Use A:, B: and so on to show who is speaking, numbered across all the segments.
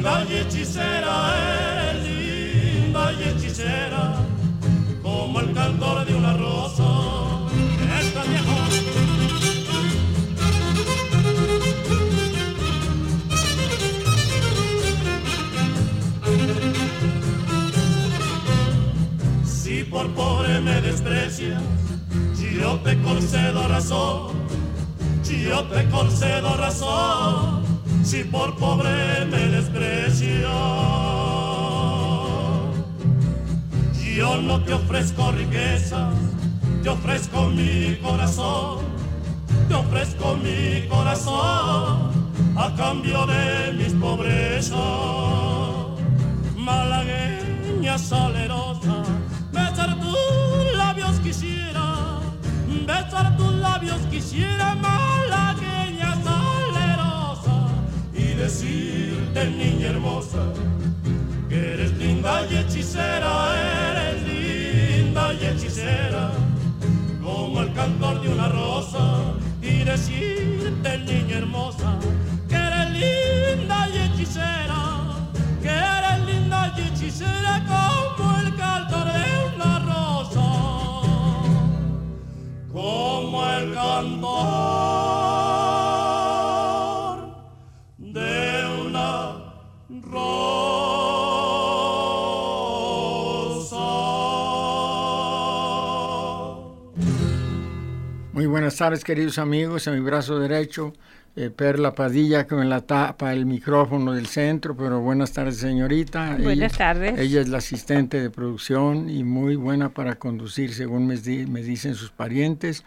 A: linda y hechicera, es linda y hechicera, como el cantor de una rosa. Esta viejo. Si por pobre me desprecias, yo te concedo razón, yo te concedo razón si por pobre me despreció. Yo no te ofrezco riquezas, te ofrezco mi corazón, te ofrezco mi corazón a cambio de mis pobrezas. Malagueña solerosa, besar tus labios quisiera, besar tus labios quisiera más. decirte, niña hermosa, que eres linda y hechicera, eres linda y hechicera, como el cantor de una rosa. Y decirte, niña hermosa, que eres linda y hechicera, que eres linda y hechicera como el cantor de una rosa, como el cantor.
B: Buenas tardes, queridos amigos. A mi brazo derecho, eh, Perla Padilla, que me la tapa el micrófono del centro, pero buenas tardes, señorita.
C: Buenas tardes.
B: Ella es la asistente de producción y muy buena para conducir, según me, dicen sus parientes.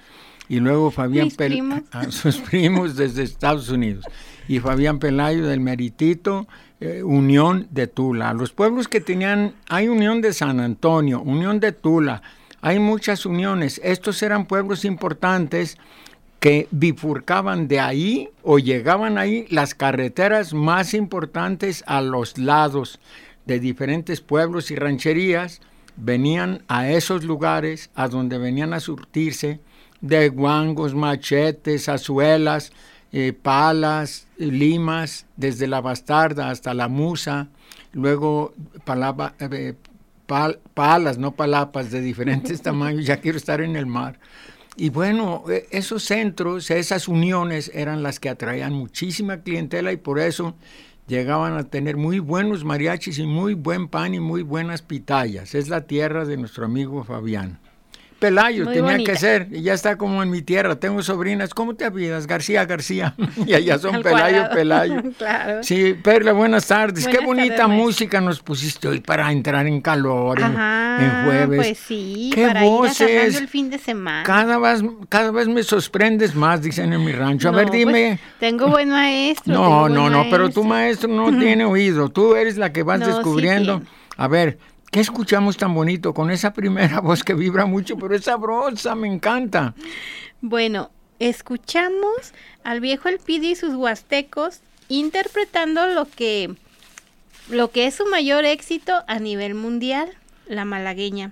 B: Y luego Fabián
C: Pelayo,
B: sus primos desde Estados Unidos. Y Fabián Pelayo del Meritito, eh, Unión de Tula. Los pueblos que tenían, hay Unión de San Antonio, Unión de Tula, hay muchas uniones. Estos eran pueblos importantes que bifurcaban de ahí o llegaban ahí las carreteras más importantes a los lados de diferentes pueblos y rancherías, venían a esos lugares a donde venían a surtirse de guangos, machetes, azuelas, eh, palas, limas, desde la bastarda hasta la musa, luego palaba, eh, palas, no palapas, de diferentes tamaños, ya quiero estar en el mar. Y bueno, e, esos centros, esas uniones eran las que atraían muchísima clientela y por eso llegaban a tener muy buenos mariachis y muy buen pan y muy buenas pitayas. Es la tierra de nuestro amigo Fabián. Pelayo tenía que ser, y ya está como en mi tierra. Tengo sobrinas, ¿cómo te apidas? García, García. y allá son Pelayo, Pelayo.
C: claro.
B: Sí, Perla, buenas tardes. Qué bonita música nos pusiste hoy para entrar en calor en, jueves.
C: Pues sí,
B: Qué
C: para
B: voces.
C: el fin de semana.
B: Cada vez, cada vez me sorprendes más, dicen en mi rancho. A ver, pues, dime.
C: tengo buen maestro.
B: No, no, no, pero tu maestro no tiene oído. Tú eres la que vas descubriendo. a ver, ¿Qué escuchamos tan bonito con esa primera voz que vibra mucho, pero es sabrosa, me encanta?
C: Bueno, escuchamos al viejo Elpidio y sus huastecos interpretando lo que, lo que es su mayor éxito a nivel mundial, la malagueña.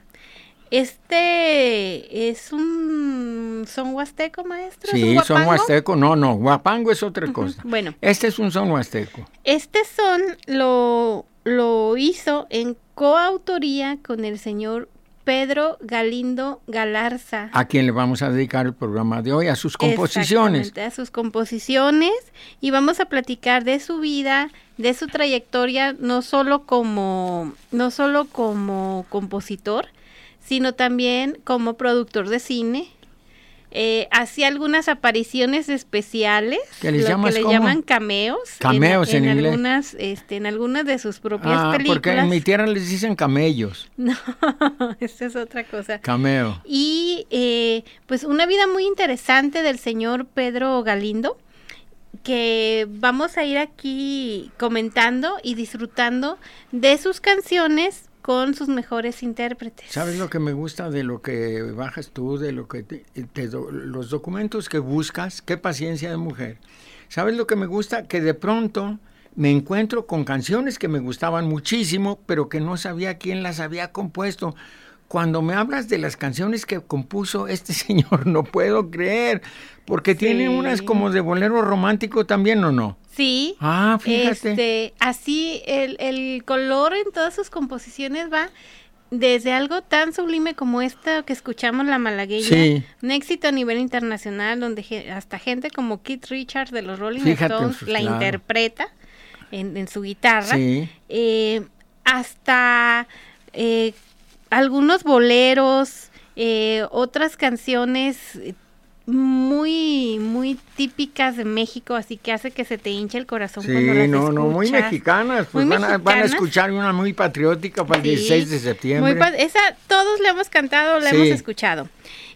C: Este es un son huasteco, maestro.
B: Sí, son huasteco. No, no, guapango es otra cosa.
C: Bueno.
B: Este es un son huasteco.
C: Este son lo, lo hizo en coautoría con el señor Pedro Galindo Galarza.
B: A quien le vamos a dedicar el programa de hoy, a sus composiciones.
C: A sus composiciones. Y vamos a platicar de su vida, de su trayectoria, no solo como, no solo como compositor, sino también como productor de cine. Eh, hacía algunas apariciones especiales,
B: que le
C: llaman cameos,
B: cameos en,
C: algunas, este, en algunas de sus propias ah, películas.
B: Porque en mi tierra les dicen camellos.
C: No, esa es otra cosa.
B: Cameo.
C: Y eh, pues una vida muy interesante del señor Pedro Galindo que vamos a ir aquí comentando y disfrutando de sus canciones con sus mejores intérpretes.
B: ¿Sabes lo que me gusta de lo que bajas tú, de lo que te, los documentos que buscas? Qué paciencia de mujer. ¿Sabes lo que me gusta? Que de pronto me encuentro con canciones que me gustaban muchísimo, pero que no sabía quién las había compuesto. Cuando me hablas de las canciones que compuso este señor, no puedo creer, porque tiene unas como de bolero romántico también, ¿o no?
C: Sí.
B: Ah, fíjate.
C: Este, así el, el color en todas sus composiciones va desde algo tan sublime como esta que escuchamos la malagueña, un éxito a nivel internacional donde hasta gente como Keith Richards de los Rolling Stones pues, la interpreta en, su guitarra, eh, hasta eh, algunos boleros, eh, otras canciones muy, muy típicas de México, así que hace que se te hinche el corazón
B: sí,
C: cuando las
B: no, no, muy mexicanas, pues van, A, van, A, escuchar una muy patriótica para el 16 de septiembre.
C: esa todos le hemos cantado, la hemos escuchado.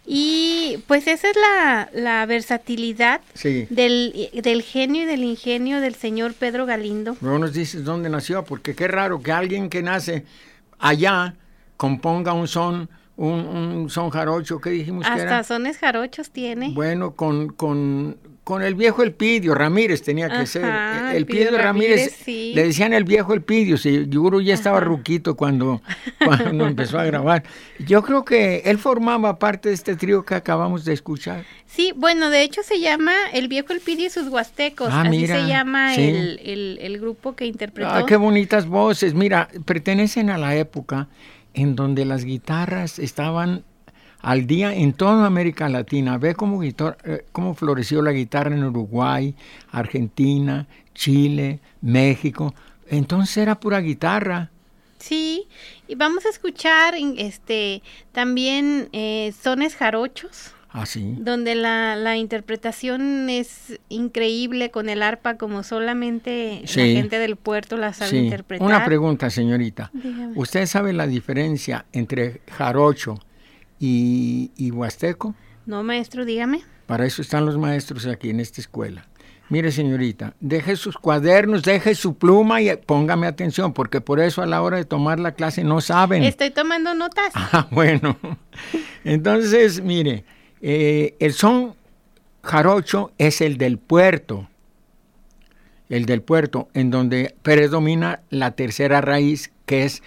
C: Y pues esa es la, la versatilidad del, del, genio y del ingenio del señor Pedro Galindo.
B: No nos dices dónde nació, porque qué raro que alguien que nace allá componga un son un, son jarocho, ¿qué dijimos
C: Hasta
B: que era?
C: sones jarochos tiene.
B: Bueno, con, con, con el viejo Elpidio, Ramírez tenía que ser. El Elpidio Ramírez, le decían el viejo Elpidio, seguro ya estaba ruquito cuando, cuando empezó a grabar. Yo creo que él formaba parte de este trío que acabamos de escuchar.
C: Sí, bueno, de hecho se llama El viejo Elpidio y sus huastecos, ah, así se llama el, el, el, grupo que interpretó.
B: Ah, qué bonitas voces, mira, pertenecen a la época en donde las guitarras estaban al día en toda América Latina. Ve cómo, eh, cómo floreció la guitarra en Uruguay, Argentina, Chile, México. Entonces era pura guitarra.
C: Sí, y vamos a escuchar este también eh, sones jarochos.
B: Ah,
C: donde la, la, interpretación es increíble con el arpa como solamente la gente del puerto la sabe interpretar.
B: Una pregunta, señorita. ¿Usted sabe la diferencia entre jarocho y, y huasteco?
C: No, maestro, dígame.
B: Para eso están los maestros aquí en esta escuela. Mire, señorita, deje sus cuadernos, deje su pluma y póngame atención, porque por eso a la hora de tomar la clase no saben.
C: Estoy tomando notas.
B: Ah, bueno. Entonces, mire, eh, el son jarocho es el del puerto, el del puerto, en donde predomina la tercera raíz, que es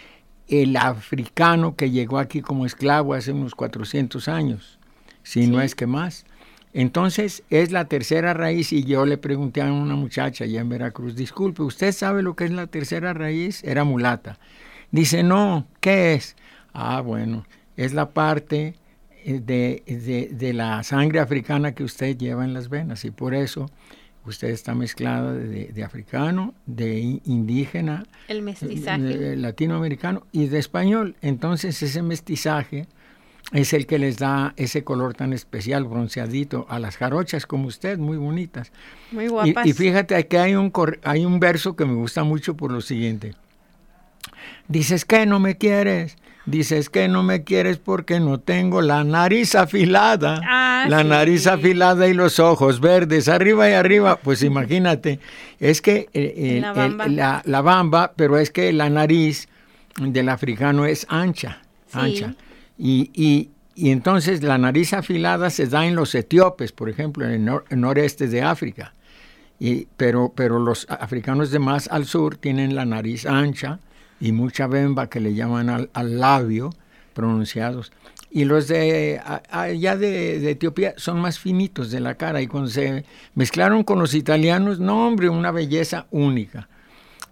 B: el africano que llegó aquí como esclavo hace unos 400 años, si no es que más. Entonces es la tercera raíz y yo le pregunté a una muchacha allá en Veracruz, disculpe, ¿usted sabe lo que es la tercera raíz? Era mulata. Dice, no, ¿qué es? Ah, bueno, es la parte de, de, la sangre africana que usted lleva en las venas y por eso usted está mezclada de, africano, de indígena,
C: el mestizaje
B: latinoamericano y de español. Entonces ese mestizaje es el que les da ese color tan especial, bronceadito, a las jarochas como usted, muy bonitas.
C: Muy guapas.
B: Y, y fíjate, aquí hay un, hay un verso que me gusta mucho por lo siguiente. Dices que no me quieres, Dices que no me quieres porque no tengo la nariz afilada.
C: Ah,
B: la nariz afilada y los ojos verdes, arriba y arriba. Pues imagínate, es que eh, la, bamba. pero es que la nariz del africano es ancha, ancha. Y, y, y, entonces la nariz afilada se da en los etíopes, por ejemplo, en el, noreste de África. Y, pero, pero los africanos de más al sur tienen la nariz ancha y mucha bemba que le llaman al, al labio pronunciados. Y los de allá de, Etiopía son más finitos de la cara y cuando se mezclaron con los italianos, no hombre, una belleza única.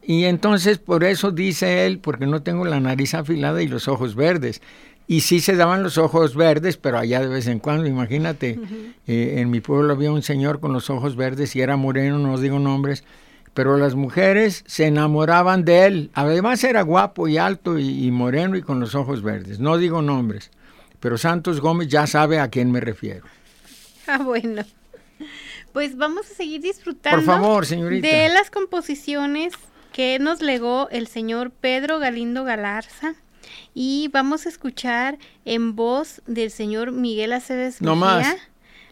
B: Y entonces por eso dice él, porque no tengo la nariz afilada y los ojos verdes. Y sí se daban los ojos verdes, pero allá de vez en cuando, imagínate, eh, en mi pueblo había un señor con los ojos verdes y era moreno, no digo nombres, pero las mujeres se enamoraban de él. Además era guapo y alto y moreno y con los ojos verdes, no digo nombres pero Santos Gómez ya sabe a quién me refiero.
C: Ah, bueno. Pues vamos a seguir disfrutando
B: Por favor, señorita.
C: de las composiciones que nos legó el señor Pedro Galindo Galarza y vamos a escuchar en voz del señor Miguel Aceves
B: no más.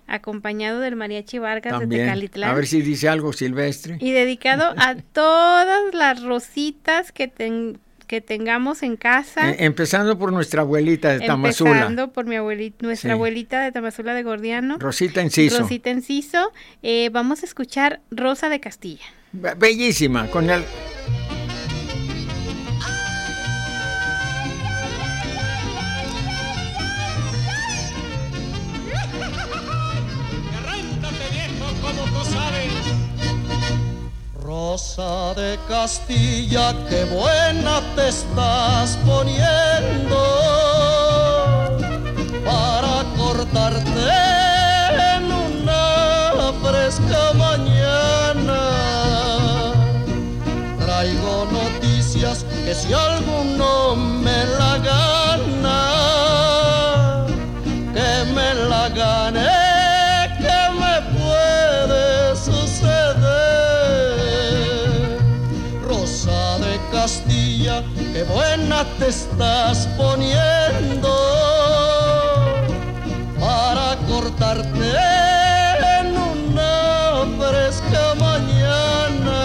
C: Acompañado del Mariachi Vargas de Tecalitlán.
B: A ver si dice algo silvestre.
C: Y dedicado a todas las rositas que, ten, que tengamos en casa.
B: Eh, empezando por nuestra abuelita de Tamazula.
C: Empezando por mi abuelita, nuestra abuelita de Tamazula de Gordiano.
B: Rosita Enciso.
C: Rosita Enciso. Eh, vamos a escuchar Rosa de Castilla.
B: Bellísima, con el...
D: Rosa de Castilla, qué buena te estás poniendo para cortarte en una fresca mañana. Traigo noticias que si alguno me la gana, buena te estás poniendo para cortarte en una fresca mañana.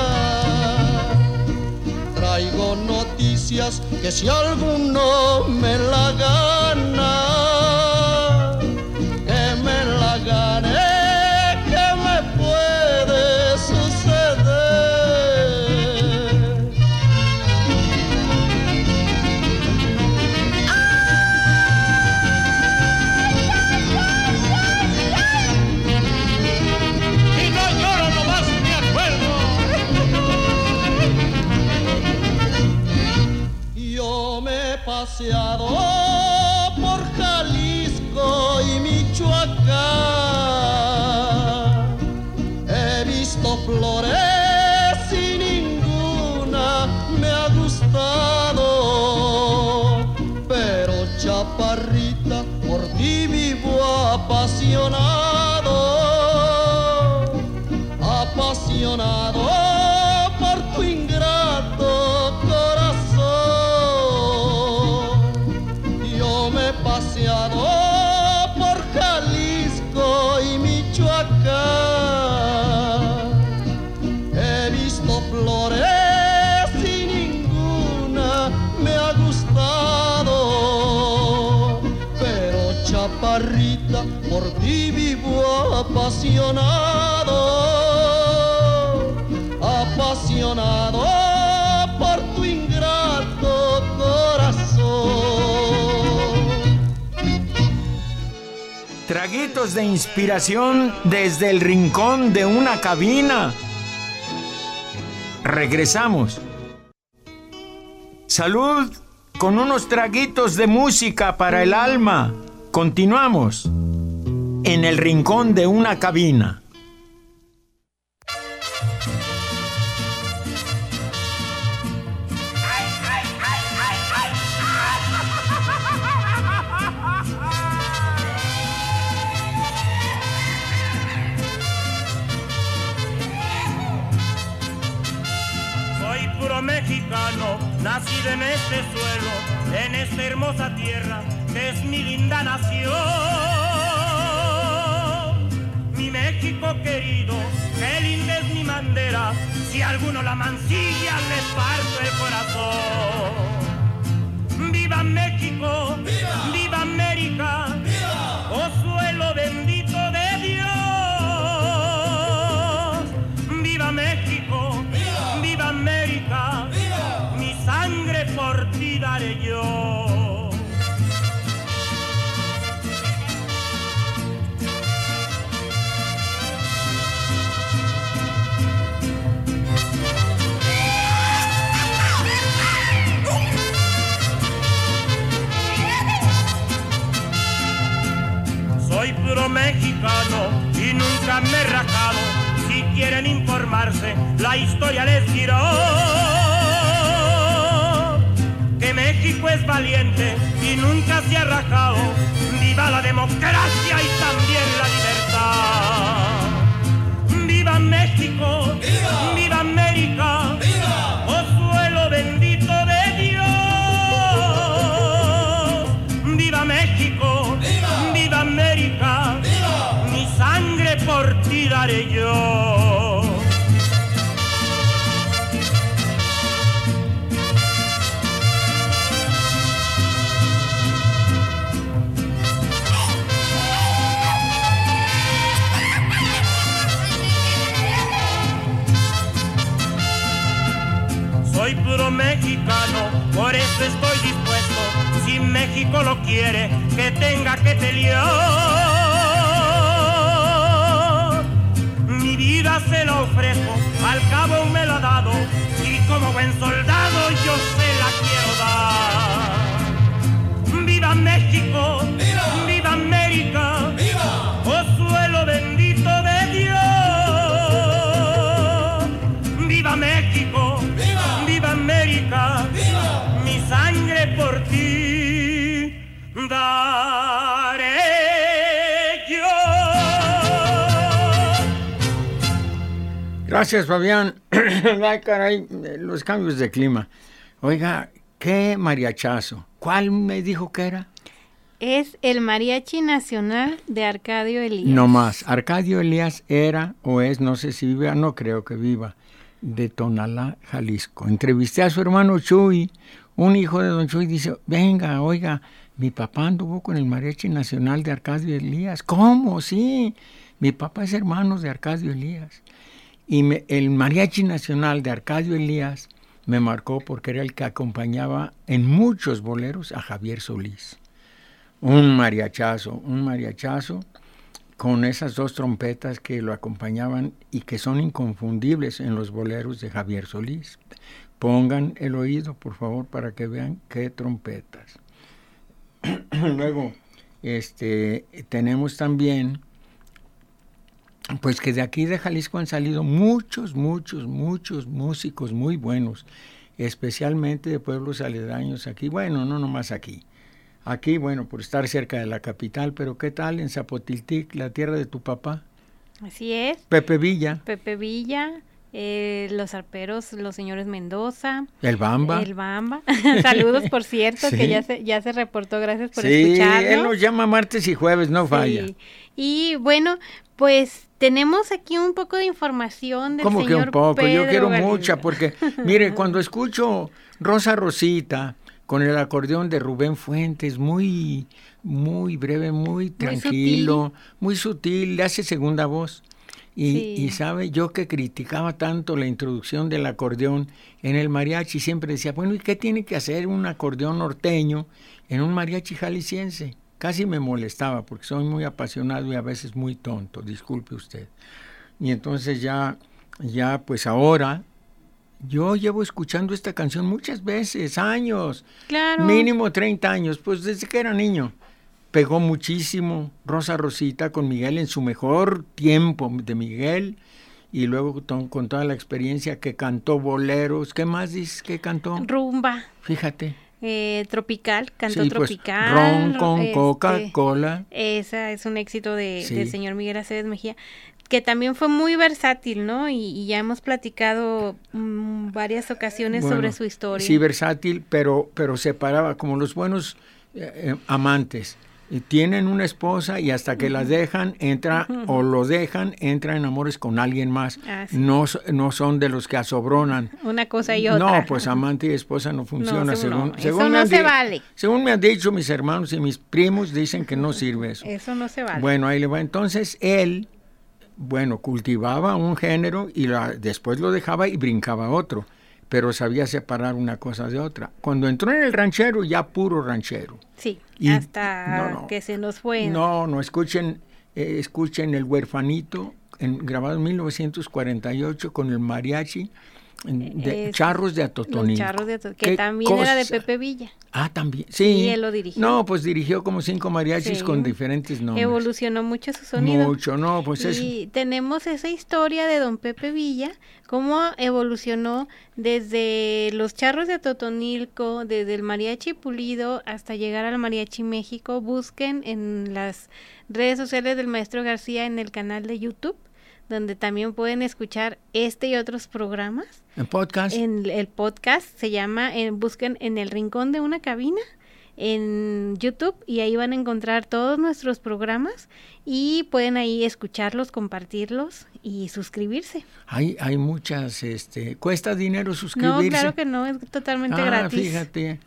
D: Traigo noticias que si alguno me la gana, apasionado, apasionado. Apasionado, apasionado por tu ingrato corazón.
B: Traguitos de inspiración desde el rincón de una cabina. Regresamos. Salud con unos traguitos de música para el alma. Continuamos en el rincón de una cabina.
E: Soy puro mexicano, nacido en este suelo, en esta hermosa tierra que es mi linda nación México querido, qué linda mi bandera, si alguno la mancilla les parto el corazón. Y nunca me he rajado. Si quieren informarse, la historia les dirá que México es valiente y nunca se ha rajado. Viva la democracia y también la libertad. Viva México, viva, viva América, por eso estoy dispuesto, si México lo quiere, que tenga que pelear. vida se la ofrezco, al cabo me la ha dado y como buen soldado yo se la quiero dar. ¡Viva México! ¡Viva, daré.
B: Gracias, Fabián. Ay, caray, los cambios de clima. Oiga, qué mariachazo. ¿Cuál me dijo que era?
C: Es el Mariachi Nacional de Arcadio Elías.
B: No más. Arcadio Elías era o es, no sé si vive, no creo que viva, de Tonalá, Jalisco. Entrevisté a su hermano Chuy, un hijo de don Chuy, dice, venga, oiga, mi papá anduvo con el Mariachi Nacional de Arcadio Elías. ¿Cómo? Sí, mi papá es hermano de Arcadio Elías. Y el Mariachi Nacional de Arcadio Elías me marcó porque era el que acompañaba en muchos boleros a Javier Solís. Un mariachazo, un mariachazo con esas dos trompetas que lo acompañaban y que son inconfundibles en los boleros de Javier Solís. Pongan el oído, por favor, para que vean qué trompetas. Luego, este, tenemos también pues que de aquí de Jalisco han salido muchos, muchos, muchos músicos muy buenos, especialmente de pueblos aledaños aquí. Bueno, no nomás aquí. Aquí, bueno, por estar cerca de la capital, pero ¿qué tal en Zapotiltic, la tierra de tu papá?
C: Así es.
B: Pepe Villa.
C: Pepe Villa, eh, los arperos, los señores Mendoza.
B: El Bamba.
C: El Bamba. Saludos, por cierto, que ya se, ya se reportó. Gracias por sí, él
B: nos llama martes y jueves, no falla.
C: Y bueno, pues tenemos aquí un poco de información del
B: ¿Cómo que un poco? Yo quiero mucha, porque mire, cuando escucho Rosa Rosita con el acordeón de Rubén Fuentes, muy, muy breve, muy tranquilo, muy sutil, le hace segunda voz. Y, y, sabe, yo que criticaba tanto la introducción del acordeón en el mariachi, siempre decía, bueno, ¿y qué tiene que hacer un acordeón norteño en un mariachi jalisciense? Casi me molestaba porque soy muy apasionado y a veces muy tonto, disculpe usted. Y entonces ya, ya pues ahora, yo llevo escuchando esta canción muchas veces, años,
C: claro.
B: mínimo 30 años, pues desde que era niño. Pegó muchísimo Rosa Rosita con Miguel en su mejor tiempo de Miguel y luego con toda la experiencia que cantó boleros. ¿Qué más dices que cantó?
C: Rumba.
B: Fíjate.
C: Eh, tropical, cantó
B: pues,
C: Tropical.
B: ron con este, Coca-Cola.
C: Esa es un éxito de, del señor Miguel Aceves Mejía, que también fue muy versátil, ¿no? Y, ya hemos platicado mm, varias ocasiones sobre su historia.
B: Sí, versátil, pero, pero separaba como los buenos eh, eh, amantes. tienen una esposa y hasta que las dejan, entra o lo dejan, entra en amores con alguien más.
C: Ah, sí.
B: no, no son de los que asobronan.
C: Una cosa y otra.
B: No, pues amante y esposa no funciona.
C: según,
B: según,
C: no.
B: según
C: eso
B: me
C: no
B: han
C: se vale.
B: Según me han dicho mis hermanos y mis primos, dicen que no sirve eso.
C: Eso no se vale.
B: Bueno, ahí le va. Entonces él, bueno, cultivaba un género y la- después lo dejaba y brincaba a otro, pero sabía separar una cosa de otra. Cuando entró en el ranchero, ya puro ranchero.
C: sí,
B: y-
C: hasta
B: no, no.
C: que se nos fue.
B: No, no, escuchen, eh, escuchen El Huerfanito, en, grabado en 1948 con el mariachi de
C: Es-
B: Charros de Atotonilco.
C: charros de Ato- que también era de. Pepe Villa.
B: Ah, también, sí.
C: Y él lo dirigió.
B: No, pues dirigió como cinco mariachis
C: Sí.
B: con diferentes nombres.
C: Evolucionó mucho su sonido.
B: Mucho, no, pues es...
C: y tenemos esa historia de don Pepe Villa, cómo evolucionó desde los charros de Totonilco, desde el mariachi pulido hasta llegar al mariachi México. Busquen en las redes sociales del maestro García en el canal de YouTube, donde también pueden escuchar este y otros programas.
B: En podcast.
C: En el podcast se llama, en, busquen en el rincón de una cabina en YouTube y ahí van a encontrar todos nuestros programas y pueden ahí escucharlos, compartirlos y suscribirse.
B: Hay, hay muchas, este, cuesta dinero suscribirse.
C: No, claro que no, es totalmente
B: ah,
C: gratis.
B: fíjate.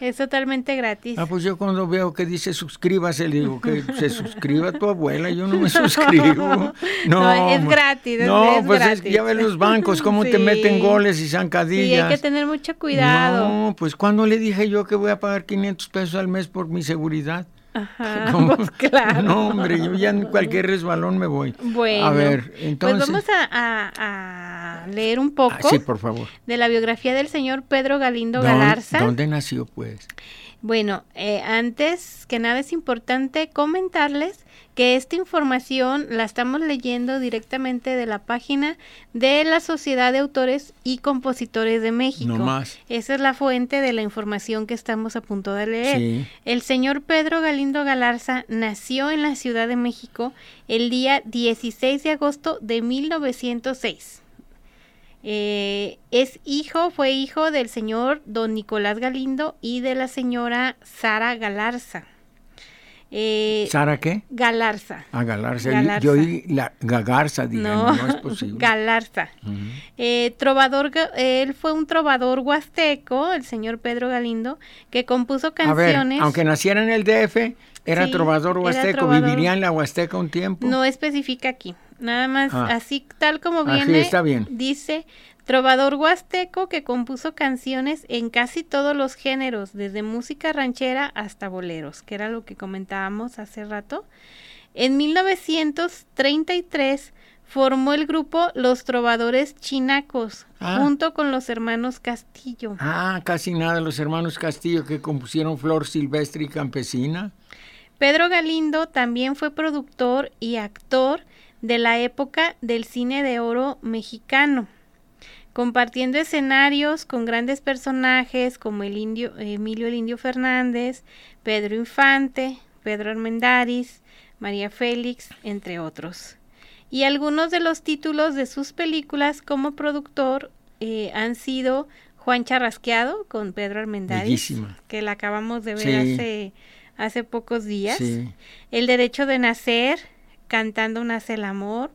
C: Es totalmente gratis.
B: Ah, pues yo cuando veo que dice suscríbase, le digo que se suscriba tu abuela, yo no me suscribo. No,
C: No, es gratis, es-
B: No,
C: es
B: pues es
C: gratis.
B: que ya ven los bancos, cómo te
C: Sí.
B: meten goles y
C: sí,
B: zancadillas.
C: hay que tener mucho cuidado.
B: No, pues cuando le dije yo que voy a pagar 500 pesos al mes por mi seguridad.
C: Ajá, pues claro.
B: No, hombre, yo ya en cualquier resbalón me voy.
C: Bueno,
B: A ver, entonces.
C: pues vamos a, a- a leer un poco
B: Ah, sí, por favor.
C: de la biografía del señor Pedro Galindo
B: ¿Dónde-
C: Galarza.
B: ¿Dónde nació, pues?
C: Bueno, eh, antes que nada es importante comentarles que esta información la estamos leyendo directamente de la página de la Sociedad de Autores y Compositores de México.
B: No más.
C: Esa es la fuente de la información que estamos a punto de leer.
B: Sí.
C: El señor Pedro Galindo Galarza nació en la Ciudad de México el día 16 de agosto de 1906. Eh, es hijo, fue hijo del señor don Nicolás Galindo y de la señora Sara Galarza. Eh,
B: ¿Sara qué?
C: Galarza.
B: A Galarza.
C: Galarza.
B: Yo oí la Gagarza, dije, no,
C: No,
B: es posible.
C: Galarza. Eh, trovador, él fue un trovador huasteco, el señor Pedro Galindo, que compuso
B: A ver,
C: canciones.
B: aunque naciera en el DF, era
C: Sí,
B: trovador
C: era
B: huasteco,
C: trovador.
B: viviría en la Huasteca un tiempo.
C: No especifica aquí. Nada más
B: Ah.
C: así tal como viene.
B: está bien.
C: Dice trovador huasteco que compuso canciones en casi todos los géneros, desde música ranchera hasta boleros, que era lo que comentábamos hace rato. En 1933 formó el grupo Los Trovadores Chinacos,
B: Ah.
C: junto con los hermanos Castillo.
B: Ah, casi nada, los hermanos Castillo que compusieron Flor Silvestre y Campesina.
C: Pedro Galindo también fue productor y actor de la época del cine de oro mexicano, compartiendo escenarios con grandes personajes como el indio, Emilio el Indio Fernández, Pedro Infante, Pedro Armendáriz, María Félix, entre otros. Y algunos de los títulos de sus películas como productor eh, han sido Juan Charrasqueado con Pedro Armendáriz,
B: Bellísima.
C: que la acabamos de ver
B: Sí.
C: hace, hace pocos días.
B: Sí.
C: El derecho de nacer, Cantando nace el amor,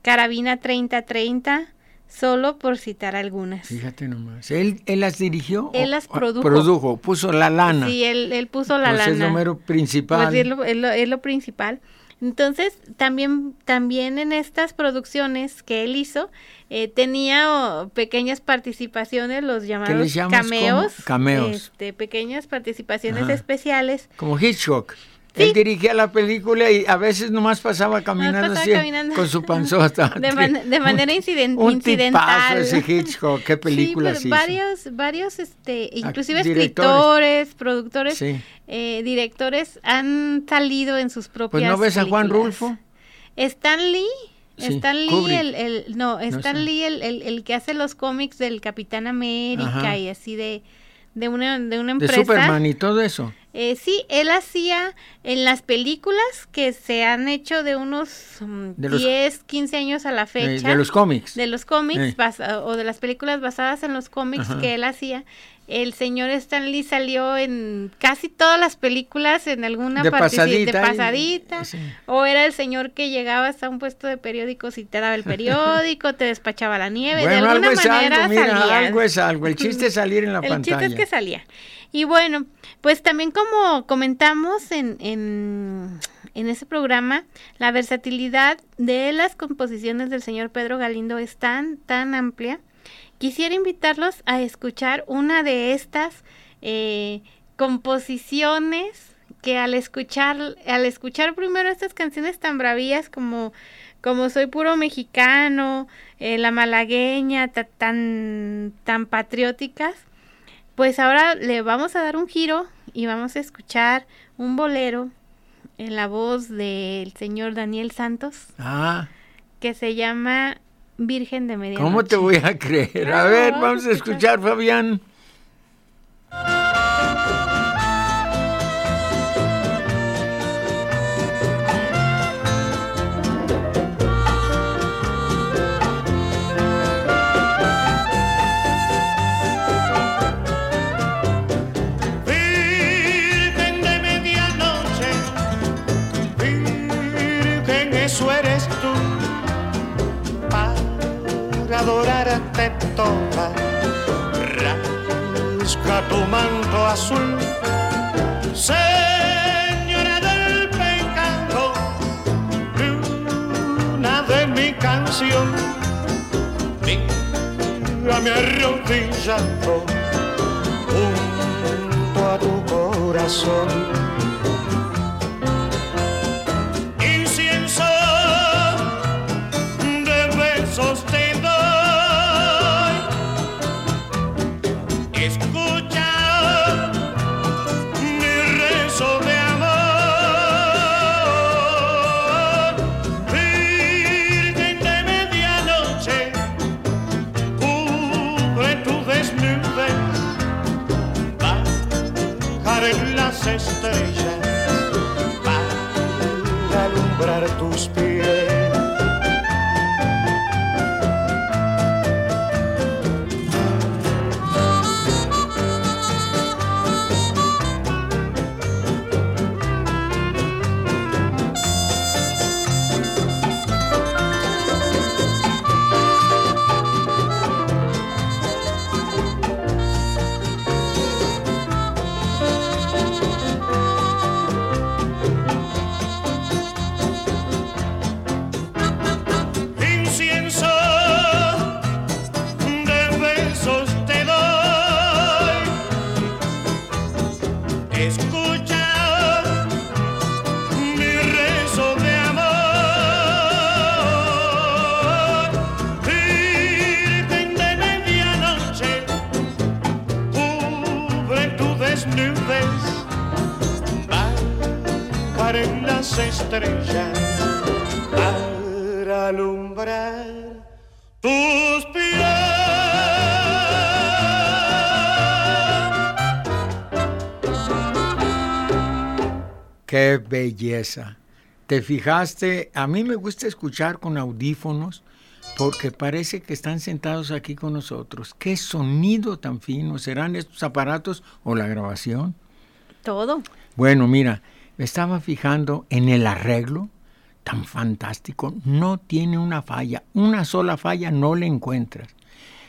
C: Carabina 3030, solo por citar algunas.
B: Fíjate nomás. ¿Él, él las dirigió?
C: Él las produjo.
B: Produjo, puso la lana.
C: Sí, él, él puso la
B: Pues
C: lana.
B: es lo mero principal.
C: Pues es lo, es lo- es lo principal. Entonces, también, también en estas producciones que él hizo, eh, tenía oh, pequeñas participaciones, los llamados cameos.
B: Cameos.
C: Este, pequeñas participaciones
B: Ajá.
C: especiales.
B: Como Hitchcock. Él dirigía la película y a veces nomás pasaba caminando,
C: pasaba
B: así,
C: caminando.
B: con su panzota.
C: De, man- de manera inciden-
B: Un
C: incidental.
B: tipazo ese Hitchcock, qué película
C: sí, varios, varios, este, inclusive
B: directores.
C: escritores, productores,
B: Sí.
C: eh, directores han salido en sus propias
B: Pues no ves a Juan. Rulfo.
C: Stan Lee,
B: Sí,
C: Stan Lee, el, el- no, Stan
B: sé.
C: Lee, el, el, el que hace los cómics del Capitán América
B: Ajá.
C: y así de, de una, de una
B: De
C: empresa.
B: Superman y todo eso.
C: Eh, sí, él hacía en las películas que se han hecho de unos mm,
B: De los-
C: 10, 15 años a la
B: eh,
C: fecha.
B: de los cómics.
C: de los cómics
B: Eh.
C: basa- o de las películas basadas en los cómics
B: Ajá.
C: que él hacía. El señor Stan Lee salió en casi todas las películas en alguna
B: De pasadita
C: de
B: y-
C: pasadita
B: sí.
C: o era el señor que llegaba hasta un puesto de periódicos y te daba el periódico, te despachaba la nieve, de
B: Bueno,
C: alguna
B: algo es
C: manera
B: algo, mira,
C: salía.
B: algo es algo. El chiste es salir en la
C: El
B: pantalla.
C: chiste es que salía. Y bueno, pues también como comentamos en, en, en ese programa, la versatilidad de las composiciones del señor Pedro Galindo es tan, tan amplia. Quisiera invitarlos a escuchar una de estas eh, composiciones que al escuchar, al escuchar primero estas canciones tan bravías como, como Soy puro mexicano, eh, La malagueña, ta- tan, tan patrióticas, pues ahora le vamos a dar un giro y vamos a escuchar un bolero en la voz del señor Daniel Santos
B: Ah,
C: que se llama Virgen de Medianoche.
B: ¿cómo te voy a creer? A ver,
C: vamos a
B: escuchar, Fabián.
A: Adorarte toda, rasca tu manto azul, Señora del pecado, luna de mi canción, mírame arrodillado junto a tu corazón.
B: Qué belleza. ¿Te fijaste? A mí me gusta escuchar con audífonos porque parece que están sentados aquí con nosotros. Qué sonido tan fino. ¿Serán estos aparatos o la grabación?
C: Todo.
B: Bueno, mira, me estaba fijando en el arreglo tan fantástico. No tiene una falla. Una sola falla no le encuentras.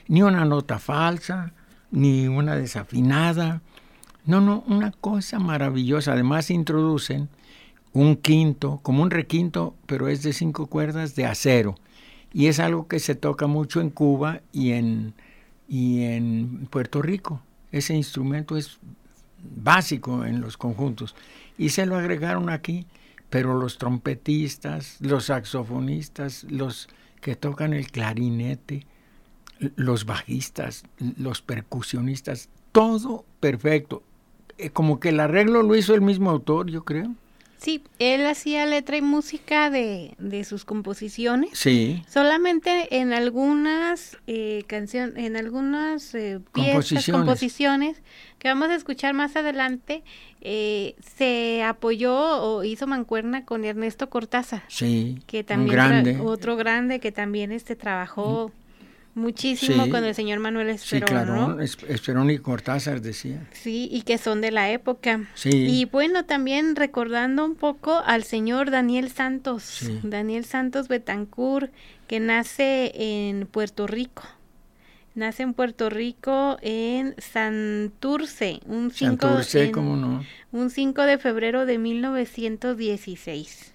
B: Ni una nota falsa, ni una desafinada. No, no, una cosa maravillosa. Además introducen un quinto, como un requinto, pero es de cinco cuerdas de acero. Y es algo que se toca mucho en Cuba y en, y en Puerto Rico. Ese instrumento es básico en los conjuntos. Y se lo agregaron aquí, pero los trompetistas, los saxofonistas, los que tocan el clarinete, los bajistas, los percusionistas, todo perfecto. Eh, Como que el arreglo lo hizo el mismo autor, yo creo.
C: Sí, él hacía letra y música de, de sus composiciones.
B: Sí.
C: Solamente en algunas eh, canciones, en algunas eh, piezas,
B: Composiciones.
C: composiciones que vamos a escuchar más adelante, eh, se apoyó o hizo mancuerna con Ernesto Cortázar,
B: Sí.
C: que
B: un
C: también tra-
B: grande.
C: otro grande que también este trabajó muchísimo con el señor Manuel Esperón. Sí, claro,
B: Esperón y Cortázar decía.
C: Sí, y que son de la época. Sí. Y bueno, también recordando un poco al señor Daniel Santos, Daniel Santos Betancourt, que nace en Puerto Rico. Nace en Puerto Rico en Santurce, un 5 no? Un 5 de febrero de 1916.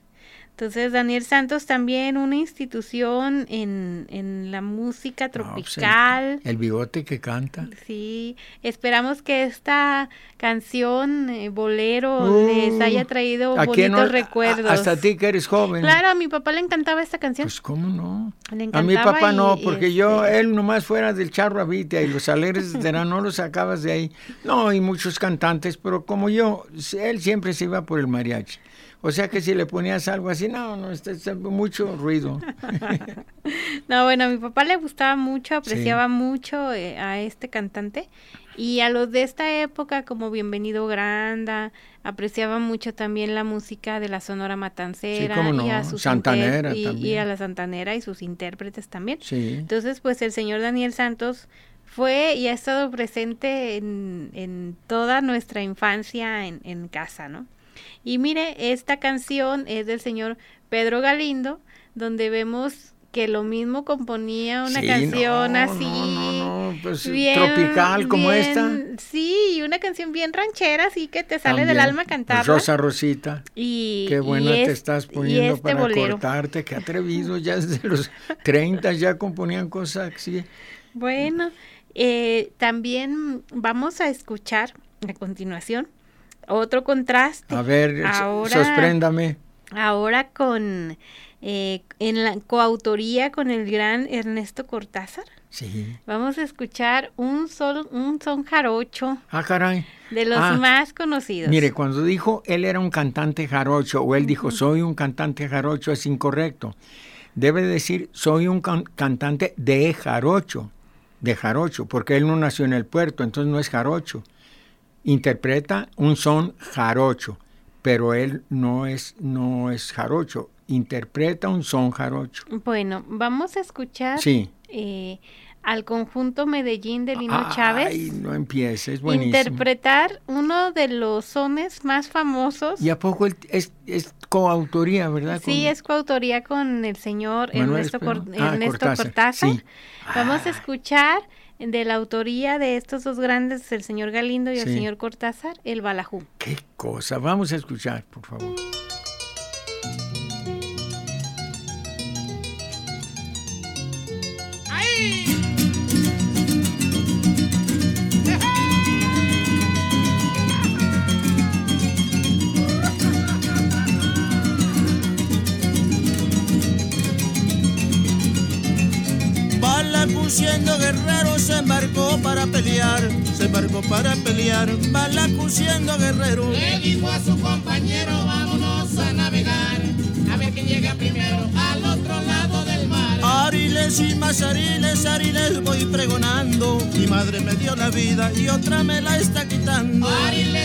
C: Entonces, Daniel Santos también una institución en, en la música pues, tropical.
B: el, bigote que canta.
C: Sí, esperamos que esta canción, eh, Bolero, les uh, haya traído bonitos recuerdos.
B: hasta a ti que eres joven.
C: Claro, a mi papá le encantaba esta canción.
B: Pues, ¿cómo no? a mi papá no, porque yo, este él nomás fuera del charro Avitia y los alegres de no los sacabas de ahí. No, y muchos cantantes, pero como yo, él siempre se iba por el mariachi. O sea que si le ponías algo así, no, no, está, mucho ruido.
C: no, bueno, a mi papá le gustaba mucho, apreciaba mucho eh, a este cantante. Y a los de esta época, como Bienvenido Granda, apreciaba mucho también la música de la Sonora Matancera y a sus
B: Santanera
C: y, a la Santanera y sus intérpretes también. Entonces, pues el señor Daniel Santos fue y ha estado presente en, en toda nuestra infancia en, en casa, ¿no? Y mire, esta canción es del señor Pedro Galindo, donde vemos que lo mismo componía una canción así
B: pues, tropical como esta.
C: Sí una canción bien ranchera así que te sale del alma cantar
B: Rosa Rosita y qué buena te estás poniendo este para cortarte qué atrevido ya desde los 30 ya componían cosas así.
C: Bueno eh, también vamos a escuchar a continuación otro contraste.
B: A ver, ahora, sorpréndame.
C: Ahora con, eh, en la coautoría con el gran Ernesto Cortázar.
B: Sí.
C: Vamos a escuchar un, sol, un son jarocho.
B: Ah, caray.
C: De los ah. más conocidos.
B: Mire, cuando dijo él era un cantante jarocho o él dijo soy un cantante jarocho es incorrecto. Debe decir soy un cantante de jarocho, de jarocho, porque él no nació en el puerto, entonces no es jarocho interpreta un son jarocho, pero él no es, no es jarocho, interpreta un son jarocho.
C: Bueno, vamos a escuchar eh, al conjunto Medellín de Lino Chávez.
B: Ay, no empieces, buenísimo.
C: Interpretar uno de los sones más famosos.
B: ¿Y a poco es, es coautoría, verdad?
C: Sí, es coautoría con el señor Ernesto, ah, Cortázar. Vamos a escuchar de la autoría de estos dos grandes, el señor Galindo y el señor Cortázar, el Balajú.
B: Qué cosa, vamos a escuchar, por favor.
D: Siendo guerrero se embarcó para pelear, se embarcó para pelear, Balacu siendo guerrero.
F: Le dijo a su compañero, vámonos a navegar, a ver quién llega primero al otro lado del mar.
D: Ariles y más ariles, ariles voy pregonando, mi madre me dio la vida y otra me la está quitando.
F: Ariles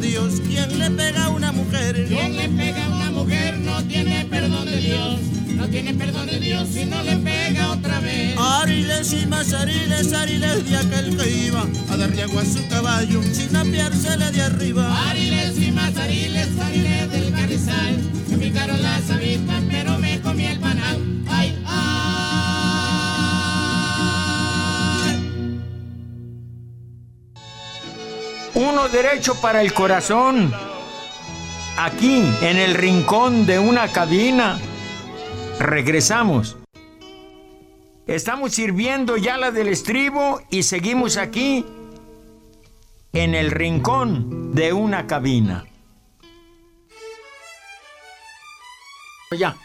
D: de Dios. ¿Quién le pega a una mujer?
F: ¿Quién le pega a una mujer? No tiene perdón de Dios, no tiene perdón de Dios si no le pega otra vez.
D: Ariles y más ariles, ariles de aquel que iba a darle agua a su caballo sin apiársele de arriba.
F: Ariles y más ariles, ariles del carrizal, me picaron las avispas pero
A: Uno derecho para el corazón. Aquí, en el rincón de una cabina. Regresamos. Estamos sirviendo ya la del estribo y seguimos aquí en el rincón de una cabina. Ya.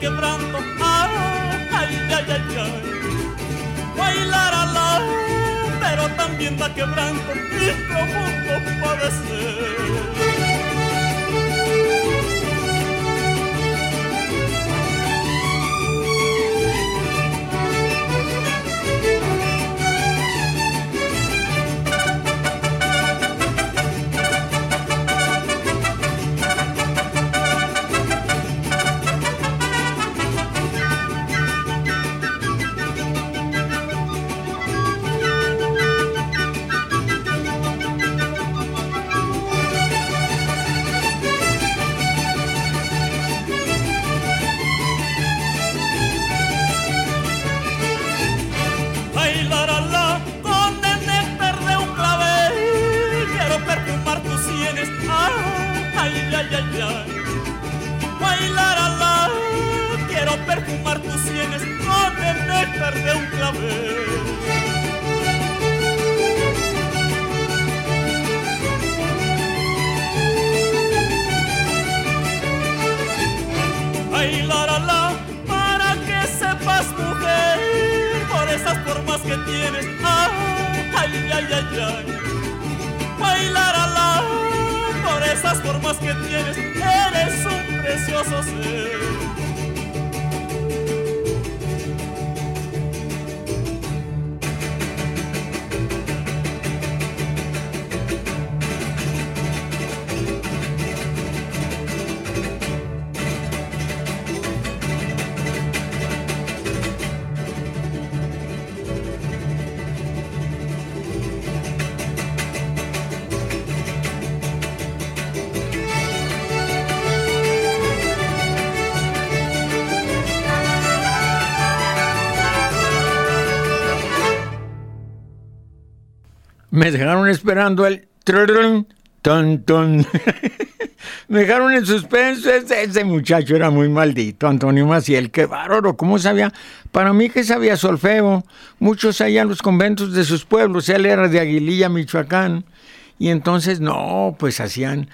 A: Quebrando. Ay, ay, ay, ay, ay. Bailar al pero también da quebrando, y profundo padecer. Me dejaron esperando el... Ton, ton. Me dejaron en suspenso. Ese, muchacho era muy maldito, Antonio Maciel. Qué bárbaro, ¿cómo sabía? Para mí que sabía solfeo. Muchos allá en los conventos de sus pueblos. Él era de Aguililla, Michoacán. Y entonces, no, pues hacían,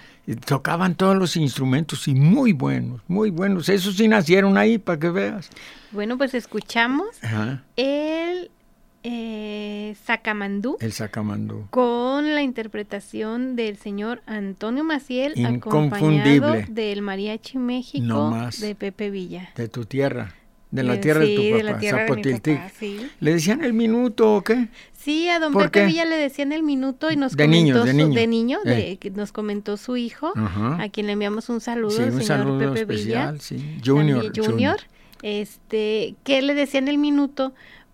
A: tocaban todos los instrumentos y muy buenos, muy buenos. Esos sí nacieron ahí, para que veas.
C: Bueno, pues escuchamos el eh, Sacamandú.
A: El Sacamandú.
C: Con la interpretación del señor Antonio Maciel, acompañado del Mariachi México de Pepe Villa.
A: De tu tierra.
B: de la tierra de tu papá, Zapotiltic. ¿Le decían el minuto o qué?
C: Sí, a don Pepe Villa le decían el minuto y nos comentó de niño, de eh. nos comentó su hijo, a quien le enviamos un saludo, sí,
B: un
C: señor
B: saludo Pepe especial, Villa, sí. Junior,
C: Junior, este, que le decían el minuto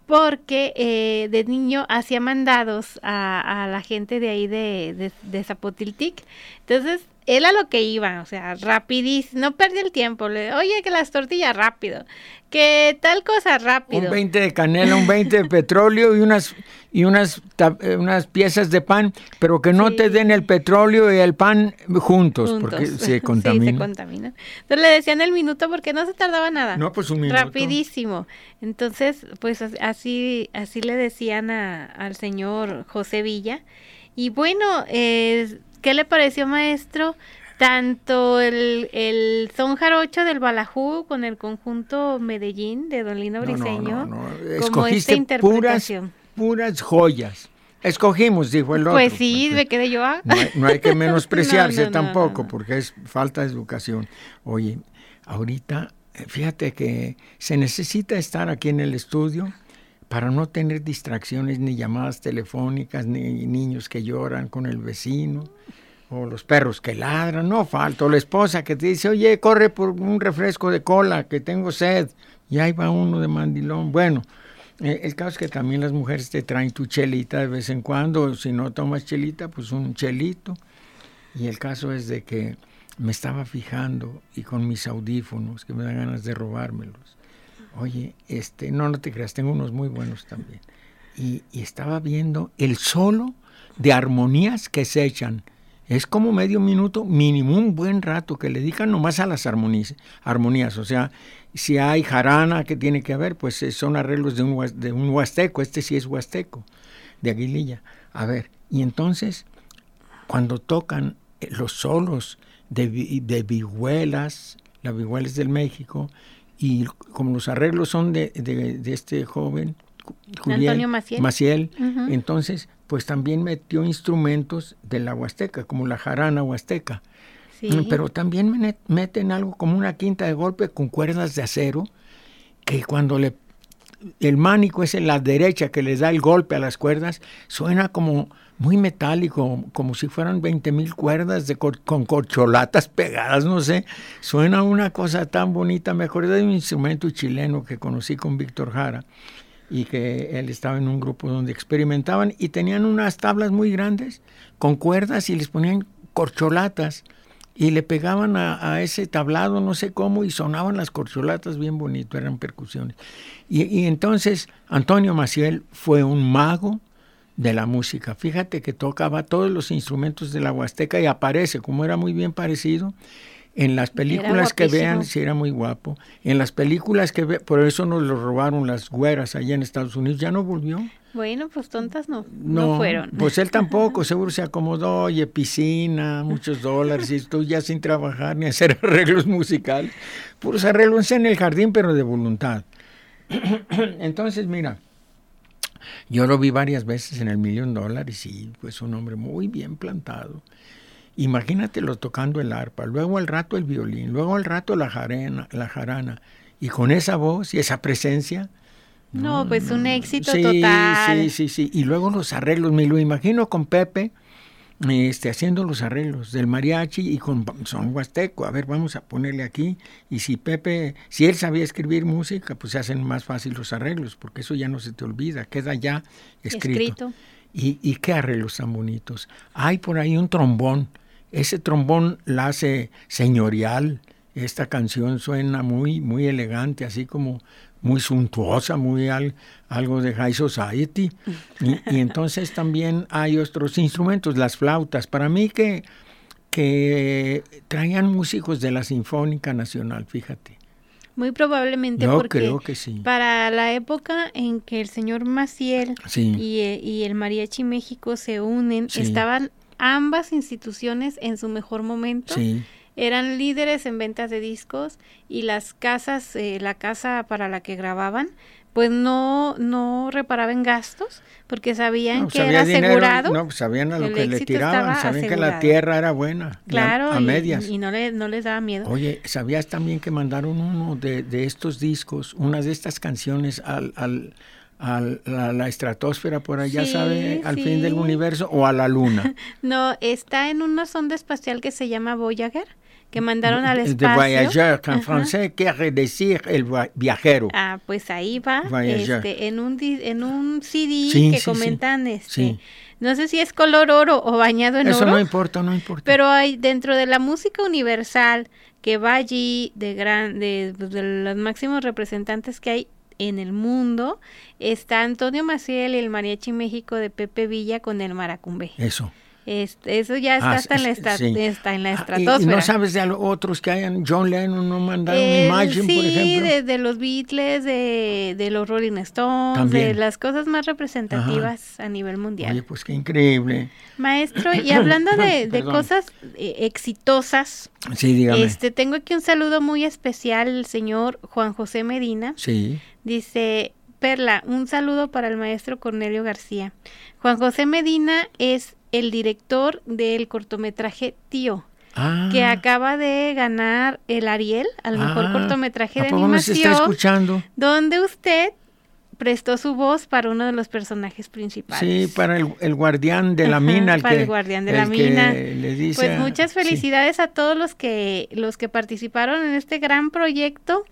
C: porque eh, de niño hacía mandados a, la gente de ahí de, de Zapotiltic. Entonces, él a lo que iba, o sea, rapidísimo, no perdía el tiempo, le, oye, que las tortillas rápido, que tal cosa rápido.
B: Un 20 de canela, un 20 de petróleo y unas y unas eh, unas piezas de pan, pero que no te den el petróleo y el pan juntos, porque se contamina.
C: Sí, se contamina. Entonces le decían el minuto porque no se tardaba nada.
B: No, pues un minuto.
C: Rapidísimo. Entonces, pues así así le decían a, al señor José Villa. Y bueno, eh, ¿Qué le pareció, maestro? Tanto el, el son jarocho del Balajú con el conjunto Medellín de Don Lino Briseño,
B: no, como esta interpretación. Puras, puras joyas. Escogimos, dijo el pues
C: otro. Pues sí, me quedé yo.
B: Ah. No, hay, que menospreciarse tampoco, porque es falta de educación. Oye, ahorita, fíjate que se necesita estar aquí en el estudio para no tener distracciones ni llamadas telefónicas, ni niños que lloran con el vecino, o los perros que ladran, no falta, o la esposa que te dice, oye, corre por un refresco de cola, que tengo sed, y ahí va uno de mandilón. Bueno, eh, el caso es que también las mujeres te traen tu chelita de vez en cuando, si no tomas chelita, pues un chelito. Y el caso es de que me estaba fijando y con mis audífonos, que me dan ganas de robármelos Oye, este, no, no te creas, tengo unos muy buenos también. Y, estaba viendo el solo de armonías que se echan. Es como medio minuto, mínimo un buen rato que le dedican nomás a las armonías. armonías. O sea, si hay jarana que tiene que haber, pues eh, son arreglos de un, de un huasteco. Este sí es huasteco, de Aguililla. A ver, y entonces, cuando tocan eh, los solos de, de vihuelas, las vihuelas del México, y como los arreglos son de, de, este joven,
C: Antonio
B: Maciel, entonces pues también metió instrumentos de la Huasteca, como la jarana huasteca. Pero también meten algo como una quinta de golpe con cuerdas de acero, que cuando le el mánico es en la derecha que les da el golpe a las cuerdas, suena como muy metálico, como si fueran 20 mil cuerdas de con corcholatas pegadas, no sé. Suena una cosa tan bonita. Me acordé de un instrumento chileno que conocí con Víctor Jara y que él estaba en un grupo donde experimentaban y tenían unas tablas muy grandes con cuerdas y les ponían corcholatas y le pegaban a, ese tablado, no sé cómo, y sonaban las corcholatas bien bonito, eran percusiones. Y, y entonces Antonio Maciel fue un mago de la música. Fíjate que tocaba todos los instrumentos de la Huasteca y aparece, como era muy bien parecido, en las películas que vean, si era muy guapo, en las películas que ve, por eso nos lo robaron las güeras allá en Estados Unidos, ya no volvió.
C: Bueno, pues tontas no, no, fueron.
B: Pues él tampoco, seguro se acomodó, oye, piscina, muchos dólares, y tú ya sin trabajar ni hacer arreglos musicales, puros arreglos en el jardín, pero de voluntad. Entonces, mira, yo lo vi varias veces en el Millón Dólares y pues un hombre muy bien plantado. Imagínatelo tocando el arpa, luego al rato el violín, luego al rato la jarana, la jarana. Y con esa voz y esa presencia.
C: No, pues un éxito total.
B: Sí, sí, sí. Y luego los arreglos, me lo imagino con Pepe este, haciendo los arreglos del mariachi y con son huasteco. A ver, vamos a ponerle aquí. Y si Pepe, si él sabía escribir música, pues se hacen más fácil los arreglos, porque eso ya no se te olvida, queda ya escrito. Y, y qué arreglos tan bonitos. Hay por ahí un trombón. Ese trombón la hace señorial. Esta canción suena muy, muy elegante, así como muy suntuosa, muy algo de high society. Y, entonces también hay otros instrumentos, las flautas. Para mí que, que traían músicos de la Sinfónica Nacional, fíjate.
C: Muy probablemente
B: Yo
C: porque
B: creo que sí.
C: para la época en que el señor Maciel y, y, el Mariachi México se unen, estaban ambas instituciones en su mejor momento. Sí eran líderes en ventas de discos y las casas, eh, la casa para la que grababan, pues no, no reparaba en gastos porque sabían que era asegurado.
B: no, sabían a lo que le tiraban, sabían que la tierra era buena, claro, a medias.
C: Y, no, le, no les daba miedo.
B: Oye, ¿sabías también que mandaron uno de, de estos discos, una de estas canciones al, al a la, estratosfera por allá, ¿sabe? Al fin del universo o a la luna.
C: no, está en una sonda espacial que se llama Voyager que mandaron al espacio.
B: De voyageur, que en francés quiere decir el viajero.
C: Ah, pues ahí va, este, en un en un CD que comentan, este, no sé si es color oro o bañado en oro.
B: Eso no importa, no importa.
C: Pero hay dentro de la música universal que va allí de gran, de, pues, de los máximos representantes que hay en el mundo, está Antonio Maciel y el Mariachi México de Pepe Villa con el Maracumbe.
B: Eso.
C: Este, eso ya está, ah, hasta en la está en la estratosfera.
B: ¿Y, no sabes de otros que hayan? John Lennon no mandaron eh, Imagine, por ejemplo.
C: Sí, de, los Beatles, de, de los Rolling Stones, de las cosas más representativas a nivel mundial.
B: Oye, pues qué increíble.
C: Maestro, y hablando de, cosas eh, exitosas,
B: sí, dígame.
C: este, tengo aquí un saludo muy especial al señor Juan José Medina.
B: Sí.
C: Dice, Perla, un saludo para el maestro Cornelio García. Juan José Medina es el director del cortometraje Tío. que ah. acaba de ganar el Ariel al mejor ah, cortometraje de animación.
B: está escuchando?
C: Donde usted prestó su voz para uno de los personajes principales.
B: Sí, para el, guardián de la mina.
C: El para el guardián de la mina. pues muchas felicidades a todos los que, los que participaron en este gran proyecto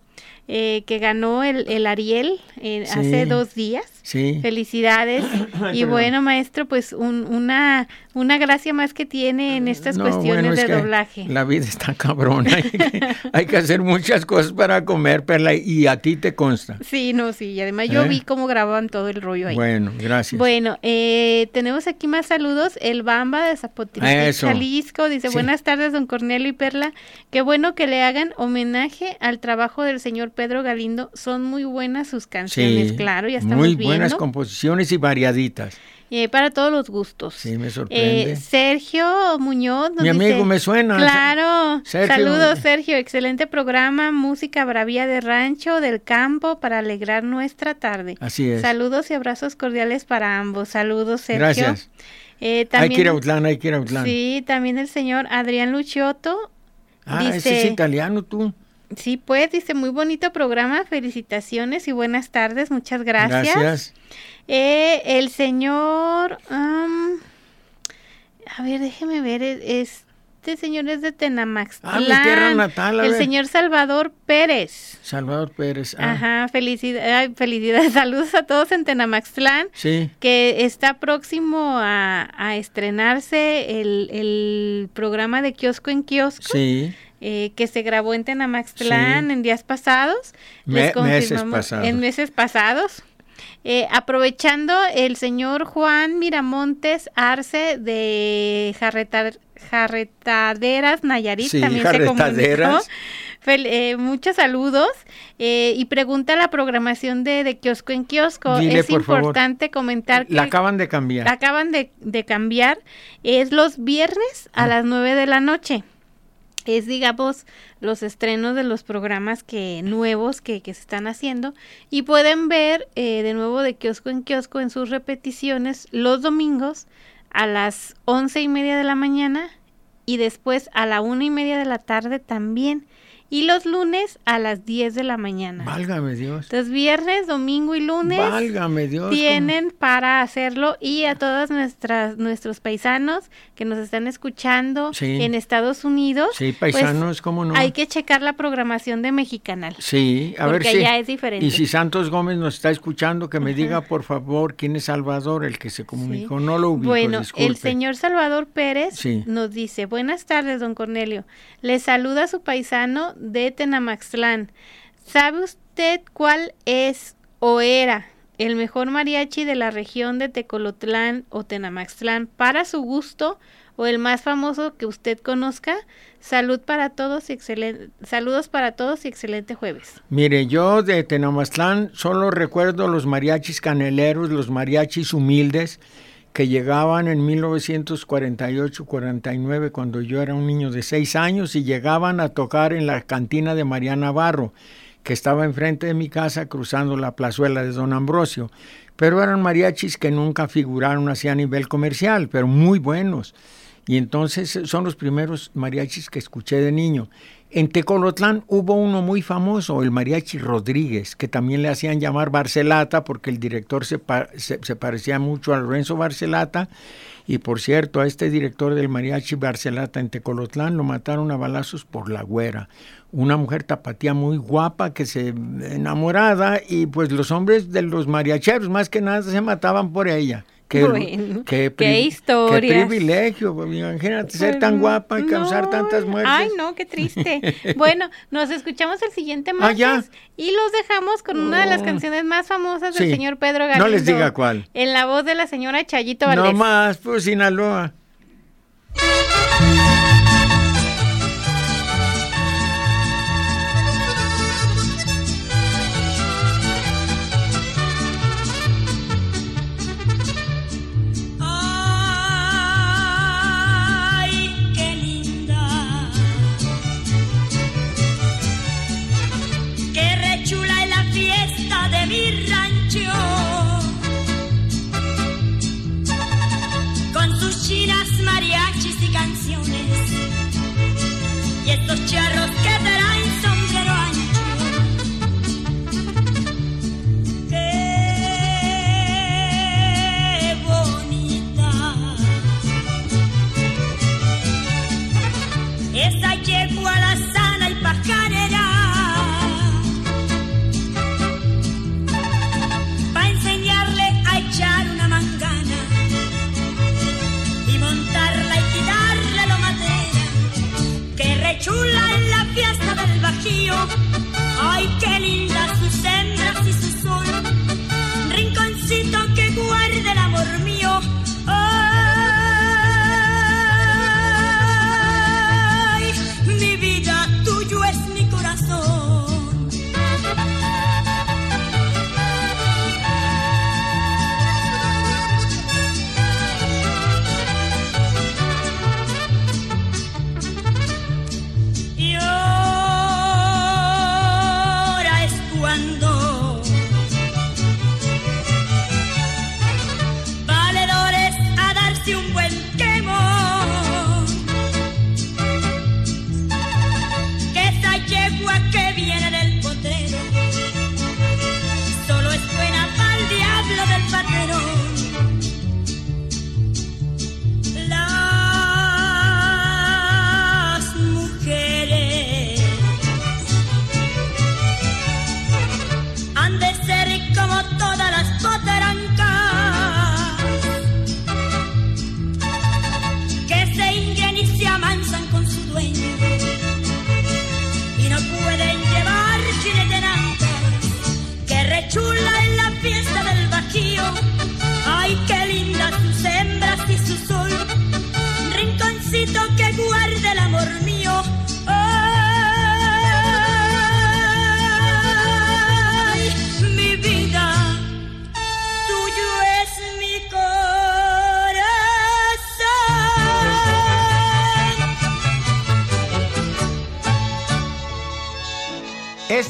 C: eh, que ganó el, el Ariel eh, hace dos días.
B: Sí.
C: Felicidades. y bueno, maestro, pues un, una, una gracia más que tiene en estas cuestiones de doblaje.
B: La vida está cabrona. Hay que, hacer muchas cosas para comer, Perla, y a ti te consta.
C: Sí, no, sí. Y además yo ¿Eh? vi cómo grababan todo el rollo ahí.
B: Bueno, gracias.
C: Bueno, tenemos aquí más saludos. El Bamba de Zapotillo, Jalisco, dice, buenas tardes, don Cornelio y Perla. Qué bueno que le hagan homenaje al trabajo del señor Pedro Galindo, son muy buenas sus canciones, claro, ya estamos
B: muy buenas composiciones y variaditas.
C: Eh, para todos los gustos.
B: Sí, me sorprende.
C: Eh, Sergio Muñoz.
B: Mi amigo me suena.
C: Claro. Saludos, Sergio. Excelente programa. Música bravía de rancho, del campo, para alegrar nuestra tarde.
B: Así es.
C: Saludos y abrazos cordiales para ambos. Saludos, Sergio.
B: Gracias.
C: Eh, también,
B: hay que ir a Utlán, hay que ir a Utlán.
C: Sí, también el señor Adrián Luchiotto.
B: Ah, ese es italiano tú.
C: Sí, pues, dice, muy bonito programa, felicitaciones y buenas tardes, muchas gracias.
B: Gracias.
C: Eh, el señor, a ver, déjeme ver, e, este señor es de Tenamax.
B: Ah, mi tierra natal.
C: el señor Salvador Pérez.
B: Salvador Pérez.
C: Ah. Ajá, felicidades, felicidades, saludos a todos en Tenamaxtlán.
B: Sí.
C: Que está próximo a, a estrenarse el, el programa de kiosco en kiosco.
B: Sí
C: eh, que se grabó en Tenamaxtlán en días pasados.
B: meses pasados.
C: En meses pasados. Eh, aprovechando el señor Juan Miramontes Arce de Jarretaderas Nayarit, también se comunicó. Eh, muchos saludos y pregunta la programación de, de kiosco en kiosco. es importante comentar
B: que la acaban de cambiar.
C: acaban de, de cambiar. Es los viernes a las 9 de la noche es digamos los estrenos de los programas que nuevos que, que se están haciendo y pueden ver eh, de nuevo de kiosco en kiosco en sus repeticiones los domingos a las once y media de la mañana y después a la una y media de la tarde también y los lunes a las 10 de la mañana.
B: Válgame Dios.
C: Entonces viernes, domingo y lunes
B: Válgame Dios,
C: tienen para hacerlo y a todos nuestras nuestros paisanos que nos están escuchando en Estados Unidos.
B: Sí, paisanos, ¿cómo no?
C: Hay que checar la programación de Mexicanal.
B: Sí, a ver
C: si es diferente.
B: Y si Santos Gómez nos está escuchando que me diga por favor quién es Salvador el que se comunicó, no lo ubico,
C: Bueno, el señor Salvador Pérez nos dice, "Buenas tardes, don Cornelio. Le saluda a su paisano de Tenamaxtlán. ¿Sabe usted cuál es o era el mejor mariachi de la región de Tecolotlán o Tenamaxtlán para su gusto o el más famoso que usted conozca? Salud para todos y excelente, saludos para todos y excelente jueves.
B: Mire, yo de Tenamaxtlán solo recuerdo los mariachis caneleros, los mariachis humildes que llegaban en 1948-49 cuando yo era un niño de seis años y llegaban a tocar en la cantina de Mariana Navarro que estaba enfrente de mi casa cruzando la plazuela de Don Ambrosio. Pero eran mariachis que nunca figuraron así a nivel comercial, pero muy buenos. Y entonces son los primeros mariachis que escuché de niño. En Tecolotlán hubo uno muy famoso, el Mariachi Rodríguez, que también le hacían llamar Barcelata porque el director se, se, parecía mucho a Lorenzo Barcelata. Y por cierto, a este director del Mariachi Barcelata en Tecolotlán lo mataron a balazos por la güera. Una mujer tapatía muy guapa que se enamorada y pues los hombres de los mariacheros más que nada se mataban por ella.
C: Qué, bueno, qué, historia.
B: Qué privilegio, pues, imagínate ser tan guapa y causar tantas muertes.
C: Ay, no, qué triste. bueno, nos escuchamos el siguiente ah, martes y los dejamos con una de las oh. canciones más famosas del señor Pedro Galindo.
B: No les diga cuál.
C: En la voz de la señora Chayito Valdés.
B: No más, pues Sinaloa.
G: Ay,